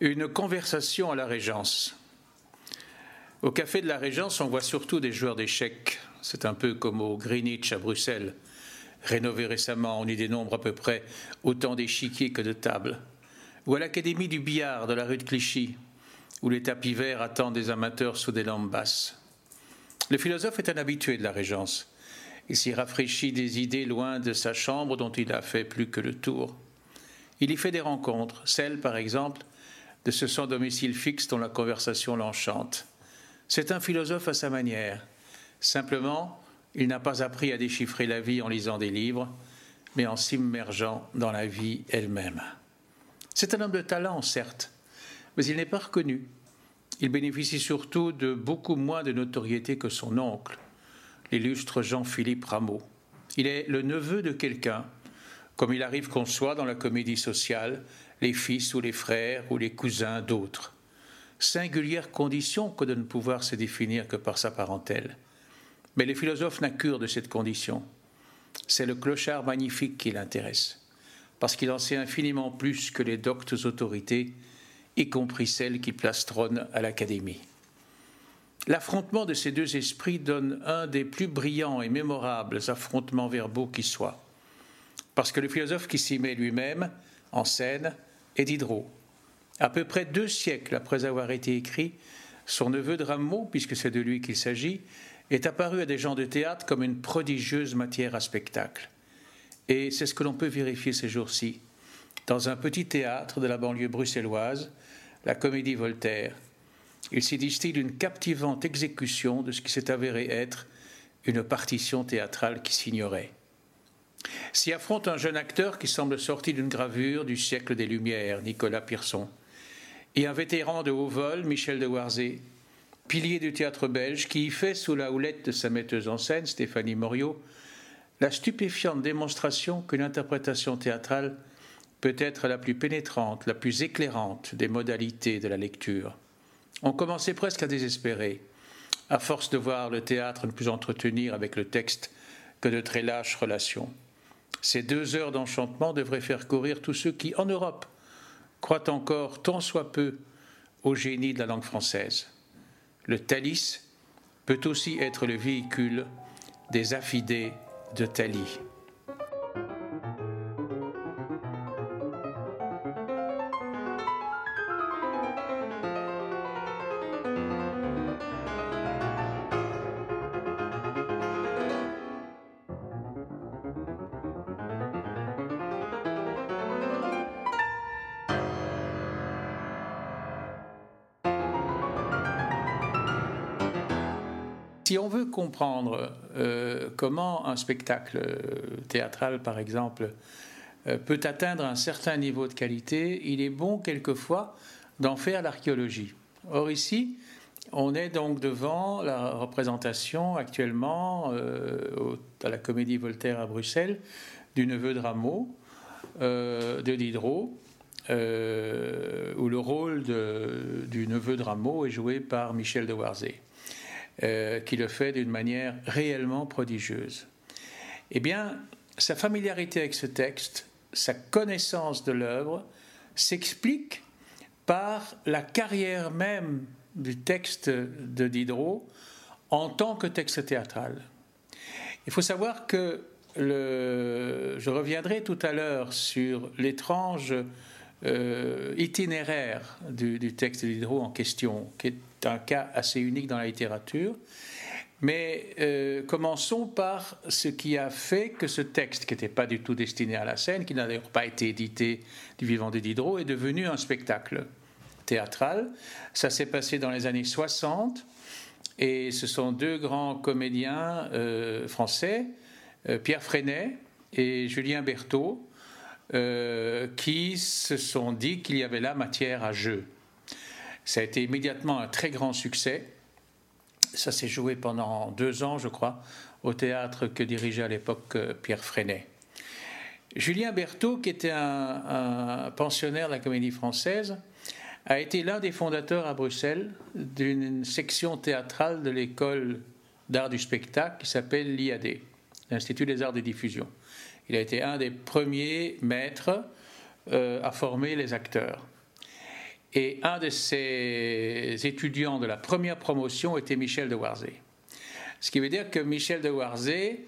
Une conversation à la Régence. Au café de la Régence, on voit surtout des joueurs d'échecs. C'est un peu comme au Greenwich à Bruxelles. Rénové récemment, on y dénombre à peu près autant d'échiquiers que de tables. Ou à l'Académie du billard de la rue de Clichy, où les tapis verts attendent des amateurs sous des lampes basses. Le philosophe est un habitué de la Régence. Il s'y rafraîchit des idées loin de sa chambre dont il a fait plus que le tour. Il y fait des rencontres, celle par exemple de ce sans domicile fixe dont la conversation l'enchante. C'est un philosophe à sa manière. Simplement, il n'a pas appris à déchiffrer la vie en lisant des livres, mais en s'immergeant dans la vie elle-même. C'est un homme de talent, certes, mais il n'est pas reconnu. Il bénéficie surtout de beaucoup moins de notoriété que son oncle, l'illustre Jean-Philippe Rameau. Il est le neveu de quelqu'un, comme il arrive qu'on soit dans la comédie sociale, les fils ou les frères ou les cousins d'autres singulière condition que de ne pouvoir se définir que par sa parentèle. Mais les philosophes n'accurent de cette condition. C'est le clochard magnifique qui l'intéresse, parce qu'il en sait infiniment plus que les doctes autorités, y compris celles qui plastronnent à l'Académie. L'affrontement de ces deux esprits donne un des plus brillants et mémorables affrontements verbaux qui soient, parce que le philosophe qui s'y met lui-même en scène est Diderot, à peu près deux siècles après avoir été écrit, son neveu de Rameau, puisque c'est de lui qu'il s'agit, est apparu à des gens de théâtre comme une prodigieuse matière à spectacle. Et c'est ce que l'on peut vérifier ces jours-ci. Dans un petit théâtre de la banlieue bruxelloise, la Comédie Voltaire, il s'y distille une captivante exécution de ce qui s'est avéré être une partition théâtrale qui s'ignorait. S'y affronte un jeune acteur qui semble sorti d'une gravure du siècle des Lumières, Nicolas Pierson et un vétéran de haut vol, Michel de Warzé, pilier du théâtre belge, qui y fait, sous la houlette de sa metteuse en scène, Stéphanie Moriot, la stupéfiante démonstration qu'une interprétation théâtrale peut être la plus pénétrante, la plus éclairante des modalités de la lecture. On commençait presque à désespérer, à force de voir le théâtre ne plus entretenir avec le texte que de très lâches relations. Ces deux heures d'enchantement devraient faire courir tous ceux qui, en Europe, croit encore tant soit peu au génie de la langue française. Le Thalys peut aussi être le véhicule des affidés de Thalie. Si on veut comprendre euh, comment un spectacle euh, théâtral, par exemple, euh, peut atteindre un certain niveau de qualité, il est bon quelquefois d'en faire l'archéologie. Or ici, on est donc devant la représentation actuellement à la Comédie Voltaire à Bruxelles du neveu de Rameau, de Diderot, où le rôle du neveu de Rameau est joué par Michel de Warzé. Euh, qui le fait d'une manière réellement prodigieuse. Eh bien, sa familiarité avec ce texte, sa connaissance de l'œuvre, s'explique par la carrière même du texte de Diderot en tant que texte théâtral. Il faut savoir que le, je reviendrai tout à l'heure sur l'étrange euh, itinéraire du, texte de Diderot en question, qui est un cas assez unique dans la littérature. Mais euh, commençons par ce qui a fait que ce texte, qui n'était pas du tout destiné à la scène, qui n'a d'ailleurs pas été édité du vivant de Diderot, est devenu un spectacle théâtral. Ça s'est passé dans les années 60, et ce sont deux grands comédiens euh, français, Pierre Freinet et Julien Berthaud, qui se sont dit qu'il y avait là matière à jeu. Ça a été immédiatement un très grand succès. Ça s'est joué pendant deux ans, je crois, au théâtre que dirigeait à l'époque euh, Pierre Freinet. Julien Berthaud, qui était un, pensionnaire de la comédie française, a été l'un des fondateurs à Bruxelles d'une section théâtrale de l'école d'art du spectacle qui s'appelle l'IAD, l'Institut des arts de diffusion. Il a été un des premiers maîtres euh, à former les acteurs. Et un de ses étudiants de la première promotion était Michel de Warzé. Ce qui veut dire que Michel de Warzé,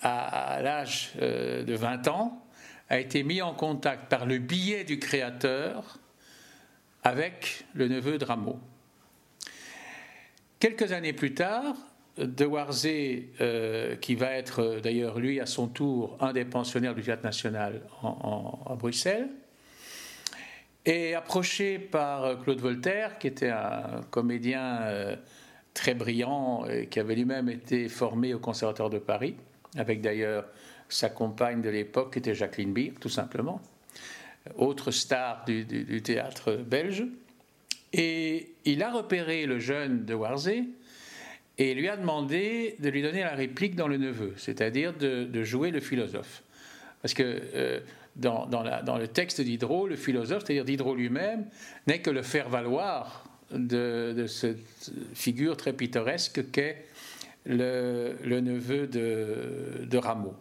à, l'âge euh, de 20 ans, a été mis en contact par le billet du créateur avec le neveu de Rameau. Quelques années plus tard, de Warzé, euh, qui va être euh, d'ailleurs lui à son tour un des pensionnaires du Théâtre national à Bruxelles, est approché par euh, Claude Voltaire, qui était un comédien très brillant et qui avait lui-même été formé au Conservatoire de Paris, avec d'ailleurs sa compagne de l'époque qui était Jacqueline Beer, tout simplement, autre star du, du théâtre belge. Et il a repéré le jeune de Warzé et lui a demandé de lui donner la réplique dans le neveu, c'est-à-dire de, jouer le philosophe. Parce que euh, dans, le texte d'Hydro, le philosophe, c'est-à-dire Diderot lui-même, n'est que le faire-valoir de, cette figure très pittoresque qu'est le, neveu de, de, Rameau.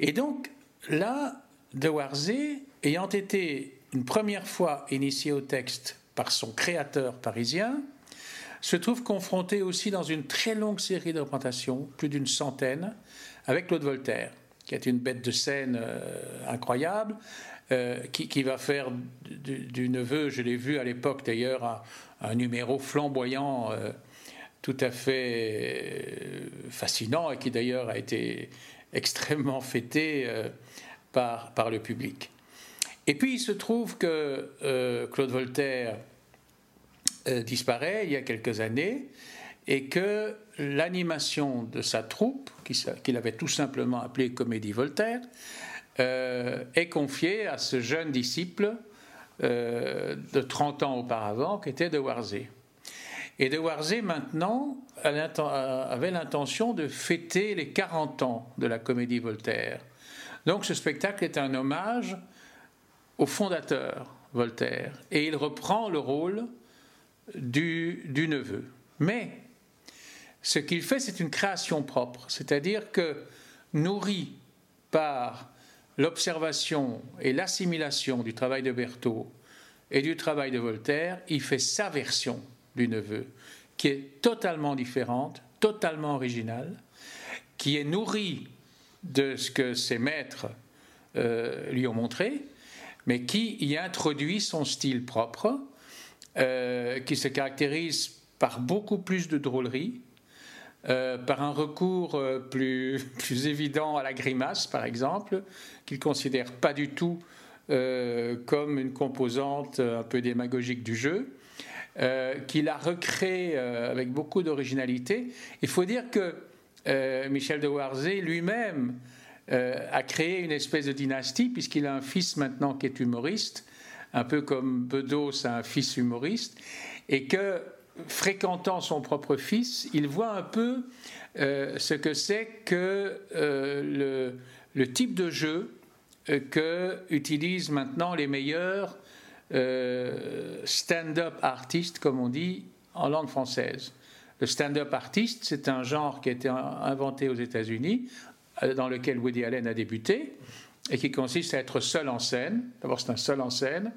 Et donc, là, de Warzé, ayant été une première fois initié au texte par son créateur parisien, se trouve confronté aussi dans une très longue série de représentations, plus d'une centaine, avec Claude Voltaire, qui est une bête de scène euh, incroyable, euh, qui, va faire du, neveu, je l'ai vu à l'époque d'ailleurs, un, numéro flamboyant, euh, tout à fait fascinant, et qui d'ailleurs a été extrêmement fêté par, par le public. Et puis il se trouve que Claude Voltaire euh, disparaît il y a quelques années et que l'animation de sa troupe, qu'il avait tout simplement appelée Comédie Voltaire, euh, est confiée à ce jeune disciple euh, de 30 ans auparavant qui était de Warzé. Et de Warzé, maintenant, avait l'intention de fêter les 40 ans de la Comédie Voltaire. Donc ce spectacle est un hommage au fondateur Voltaire. Et il reprend le rôle du, neveu. Mais ce qu'il fait, c'est une création propre, c'est-à-dire que nourri par l'observation et l'assimilation du travail de Berthaud et du travail de Voltaire, il fait sa version du neveu, qui est totalement différente, totalement originale, qui est nourrie de ce que ses maîtres euh, lui ont montré, mais qui y introduit son style propre, euh, qui se caractérise par beaucoup plus de drôlerie, euh, par un recours euh, plus, plus, évident à la grimace, par exemple, qu'il ne considère pas du tout comme une composante un peu démagogique du jeu, qu'il a recréé avec beaucoup d'originalité. Il faut dire que Michel de Warzé lui-même a créé une espèce de dynastie, puisqu'il a un fils maintenant qui est humoriste, un peu comme Bedos a un fils humoriste, et que fréquentant son propre fils, il voit un peu euh, ce que c'est que euh, le, type de jeu euh, que utilisent maintenant les meilleurs stand-up artistes, comme on dit en langue française. Le stand-up artiste, c'est un genre qui a été inventé aux États-Unis, dans lequel Woody Allen a débuté et qui consiste à être seul en scène. D'abord, c'est un seul en scène,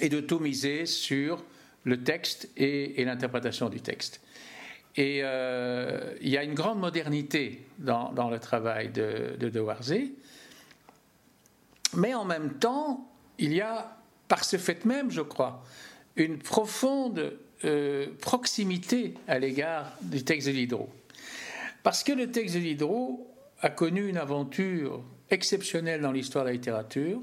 et de tout miser sur le texte et, l'interprétation du texte. Et euh, il y a une grande modernité dans, le travail de, de, Warzé, mais en même temps, il y a, par ce fait même, je crois, une profonde euh, proximité à l'égard du texte de Diderot. Parce que le texte de Diderot a connu une aventure exceptionnelle dans l'histoire de la littérature.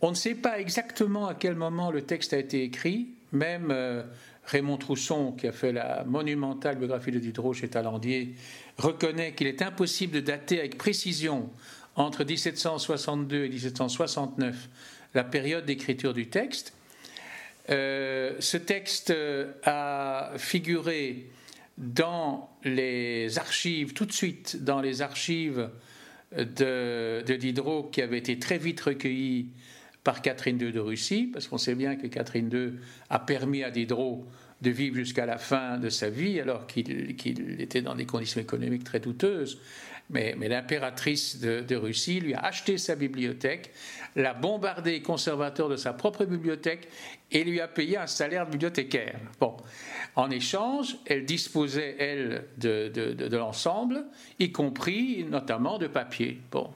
On ne sait pas exactement à quel moment le texte a été écrit, même euh, Raymond Trousson, qui a fait la monumentale biographie de Diderot chez Talandier, reconnaît qu'il est impossible de dater avec précision entre 1762 et 1769 la période d'écriture du texte. Euh, ce texte a figuré dans les archives, tout de suite dans les archives de, Diderot qui avaient été très vite recueillies par Catherine II de Russie, parce qu'on sait bien que Catherine II a permis à Diderot de vivre jusqu'à la fin de sa vie, alors qu'il était dans des conditions économiques très douteuses. mais, l'impératrice de, Russie lui a acheté sa bibliothèque, l'a bombardé conservateur de sa propre bibliothèque et lui a payé un salaire de bibliothécaire. Bon. En échange, elle disposait, elle, de, l'ensemble, y compris notamment de papier. Bon.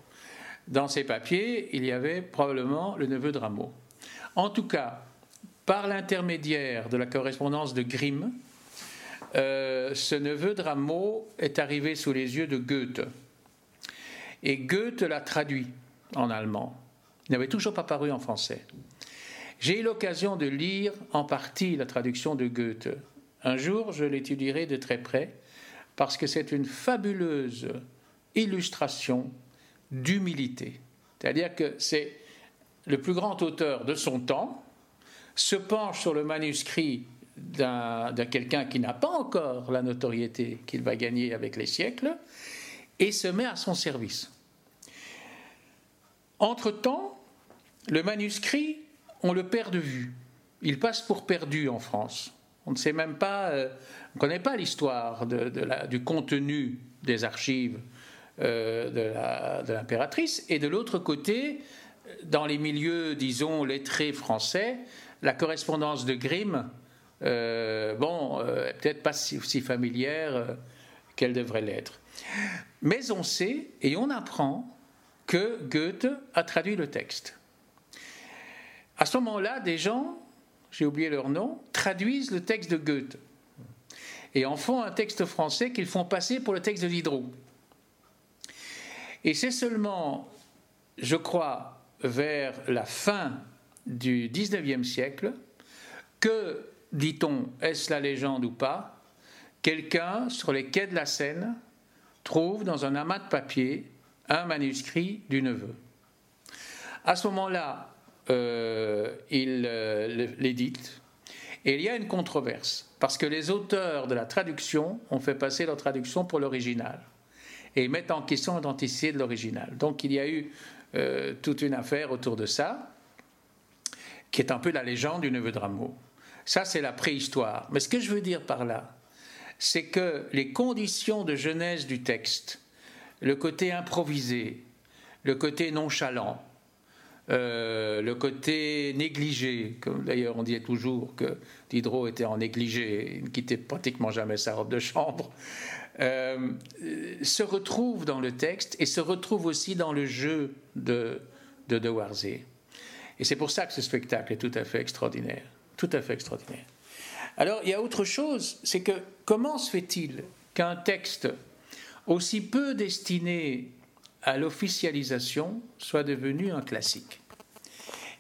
Dans ces papiers, il y avait probablement le neveu de Rameau. En tout cas, par l'intermédiaire de la correspondance de Grimm, euh, ce neveu de Rameau est arrivé sous les yeux de Goethe. Et Goethe l'a traduit en allemand. Il n'avait toujours pas paru en français. J'ai eu l'occasion de lire en partie la traduction de Goethe. Un jour, je l'étudierai de très près parce que c'est une fabuleuse illustration d'humilité. C'est-à-dire que c'est le plus grand auteur de son temps, se penche sur le manuscrit d'un quelqu'un qui n'a pas encore la notoriété qu'il va gagner avec les siècles, et se met à son service. Entre-temps, le manuscrit, on le perd de vue. Il passe pour perdu en France. On ne sait même pas, euh, on ne connaît pas l'histoire du contenu des archives euh, de l'impératrice. Et de l'autre côté, dans les milieux, disons, lettrés français, la correspondance de Grimm, euh, bon, peut-être pas si, familière qu'elle devrait l'être. Mais on sait et on apprend que Goethe a traduit le texte. À ce moment-là, des gens, j'ai oublié leur nom, traduisent le texte de Goethe et en font un texte français qu'ils font passer pour le texte de Diderot. Et c'est seulement, je crois, vers la fin du XIXe siècle que, dit-on, est-ce la légende ou pas, quelqu'un sur les quais de la Seine trouve dans un amas de papier un manuscrit du neveu. À ce moment-là, euh, il euh, l'édite et il y a une controverse parce que les auteurs de la traduction ont fait passer leur traduction pour l'original et ils mettent en question l'authenticité de l'original. Donc il y a eu euh, toute une affaire autour de ça qui est un peu la légende du neveu de Rameau. Ça, c'est la préhistoire. Mais ce que je veux dire par là, c'est que les conditions de genèse du texte le côté improvisé, le côté nonchalant, euh, le côté négligé, comme d'ailleurs on disait toujours que Diderot était en négligé, il ne quittait pratiquement jamais sa robe de chambre, euh, se retrouve dans le texte et se retrouve aussi dans le jeu de, de De. Et c'est pour ça que ce spectacle est tout à fait extraordinaire. Tout à fait extraordinaire. Alors, il y a autre chose, c'est que comment se fait-il qu'un texte aussi peu destiné à l'officialisation, soit devenu un classique?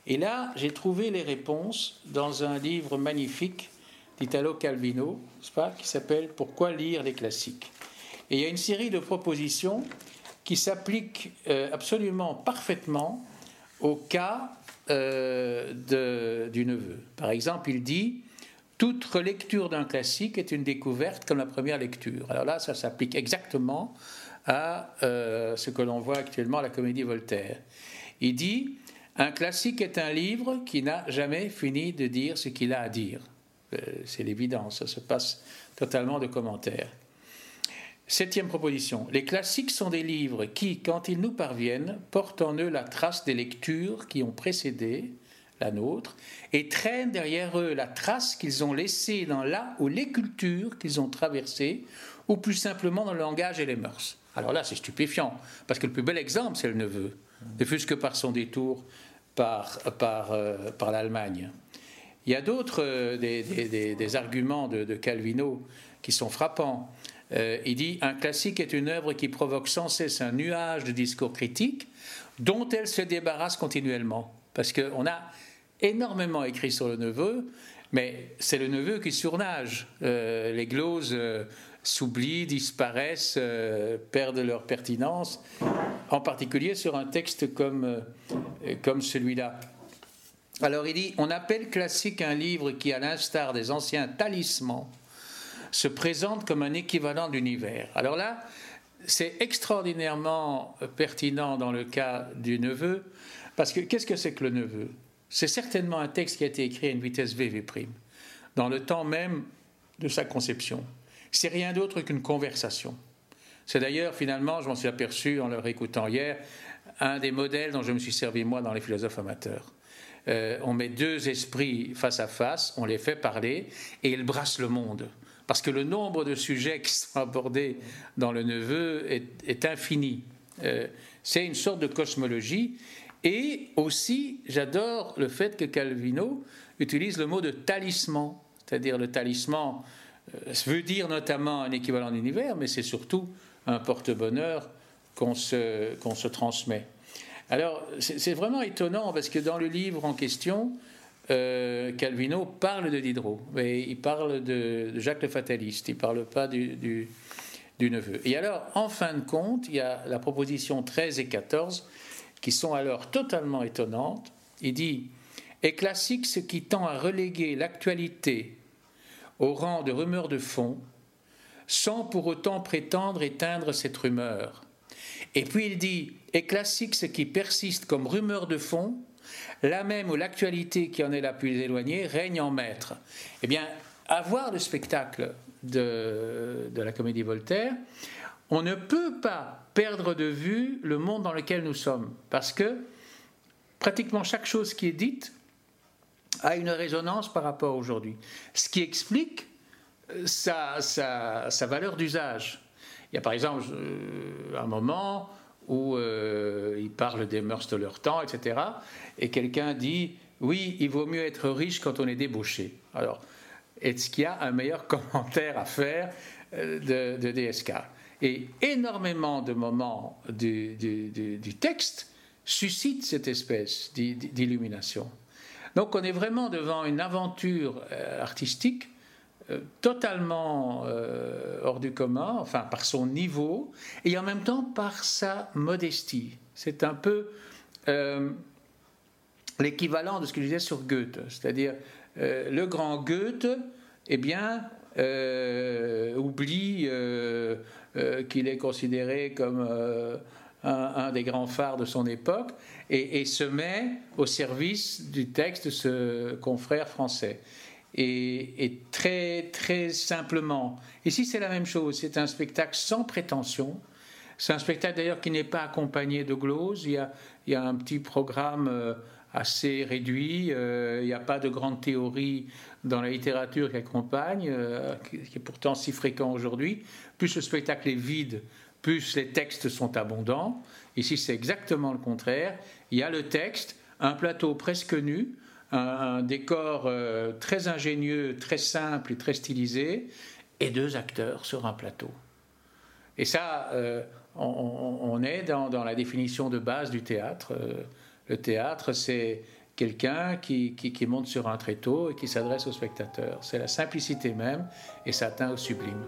Et là, j'ai trouvé les réponses dans un livre magnifique d'Italo Calvino, pas, qui s'appelle Pourquoi lire les classiques? Et il y a une série de propositions qui s'appliquent euh, absolument parfaitement au cas euh, du neveu. Par exemple, il dit toute relecture d'un classique est une découverte comme la première lecture. Alors là, ça s'applique exactement à euh, ce que l'on voit actuellement à la comédie Voltaire. Il dit Un classique est un livre qui n'a jamais fini de dire ce qu'il a à dire. Euh, c'est l'évidence, ça se passe totalement de commentaires. Septième proposition. Les classiques sont des livres qui, quand ils nous parviennent, portent en eux la trace des lectures qui ont précédé, la nôtre, et traînent derrière eux la trace qu'ils ont laissée dans là ou les cultures qu'ils ont traversées, ou plus simplement dans le langage et les mœurs. Alors là, c'est stupéfiant, parce que le plus bel exemple, c'est le neveu, ne fût-ce que par son détour par, par, euh, par l'Allemagne. Il y a d'autres euh, des, arguments de, Calvino qui sont frappants. Euh, il dit Un classique est une œuvre qui provoque sans cesse un nuage de discours critiques dont elle se débarrasse continuellement. Parce qu'on a énormément écrit sur le neveu, mais c'est le neveu qui surnage. Euh, les gloses euh, s'oublient, disparaissent, perdent leur pertinence, en particulier sur un texte comme, comme celui-là. Alors il dit, on appelle classique un livre qui, à l'instar des anciens talismans, se présente comme un équivalent d'univers. Alors là, c'est extraordinairement pertinent dans le cas du neveu, parce que qu'est-ce que c'est que le neveu? C'est certainement un texte qui a été écrit à une vitesse VV', dans le temps même de sa conception. C'est rien d'autre qu'une conversation. C'est d'ailleurs, finalement, je m'en suis aperçu en leur écoutant hier, un des modèles dont je me suis servi moi dans les philosophes amateurs. Euh, on met deux esprits face à face, on les fait parler et ils brassent le monde. Parce que le nombre de sujets qui sont abordés dans le neveu est, infini. Euh, c'est une sorte de cosmologie. Et aussi, j'adore le fait que Calvino utilise le mot de talisman. C'est-à-dire le talisman euh, veut dire notamment un équivalent d'univers, mais c'est surtout un porte-bonheur qu'on se, qu'on se transmet. Alors, c'est vraiment étonnant parce que dans le livre en question, euh, Calvino parle de Diderot, mais il parle de, Jacques le Fataliste, il ne parle pas du, du, neveu. Et alors, en fin de compte, il y a la proposition 13 et 14 qui sont alors totalement étonnantes. Il dit Est classique ce qui tend à reléguer l'actualité au rang de rumeur de fond, sans pour autant prétendre éteindre cette rumeur et puis il dit Est classique ce qui persiste comme rumeur de fond, la même où l'actualité qui en est la plus éloignée règne en maître. Eh bien, à voir le spectacle de, la comédie Voltaire, on ne peut pas perdre de vue le monde dans lequel nous sommes, parce que pratiquement chaque chose qui est dite a une résonance par rapport aujourd'hui, ce qui explique euh, sa valeur d'usage. Il y a par exemple euh, un moment où euh, il parle des mœurs de leur temps, etc. Et quelqu'un dit Oui, il vaut mieux être riche quand on est débauché. Alors, est-ce qu'il y a un meilleur commentaire à faire euh, de, DSK Et énormément de moments du, texte suscitent cette espèce d'illumination. Donc, on est vraiment devant une aventure artistique euh, totalement euh, hors du commun, enfin par son niveau, et en même temps par sa modestie. C'est un peu euh, l'équivalent de ce que je disais sur Goethe, c'est-à-dire le grand Goethe, eh bien, oublie qu'il est considéré comme un, des grands phares de son époque et, se met au service du texte de ce confrère français et, très, très simplement. Ici, c'est la même chose. C'est un spectacle sans prétention. C'est un spectacle d'ailleurs qui n'est pas accompagné de glose. Il y a, un petit programme euh, assez réduit. Euh, il n'y a pas de grande théorie dans la littérature qui accompagne, euh, qui, est pourtant si fréquent aujourd'hui. Plus le spectacle est vide, plus les textes sont abondants. Ici, c'est exactement le contraire. Il y a le texte, un plateau presque nu, un, décor euh, très ingénieux, très simple et très stylisé, et deux acteurs sur un plateau. Et ça, euh, on, est dans, la définition de base du théâtre. Euh, le théâtre, c'est quelqu'un qui, qui, monte sur un tréteau et qui s'adresse au spectateur. C'est la simplicité même, et ça atteint au sublime.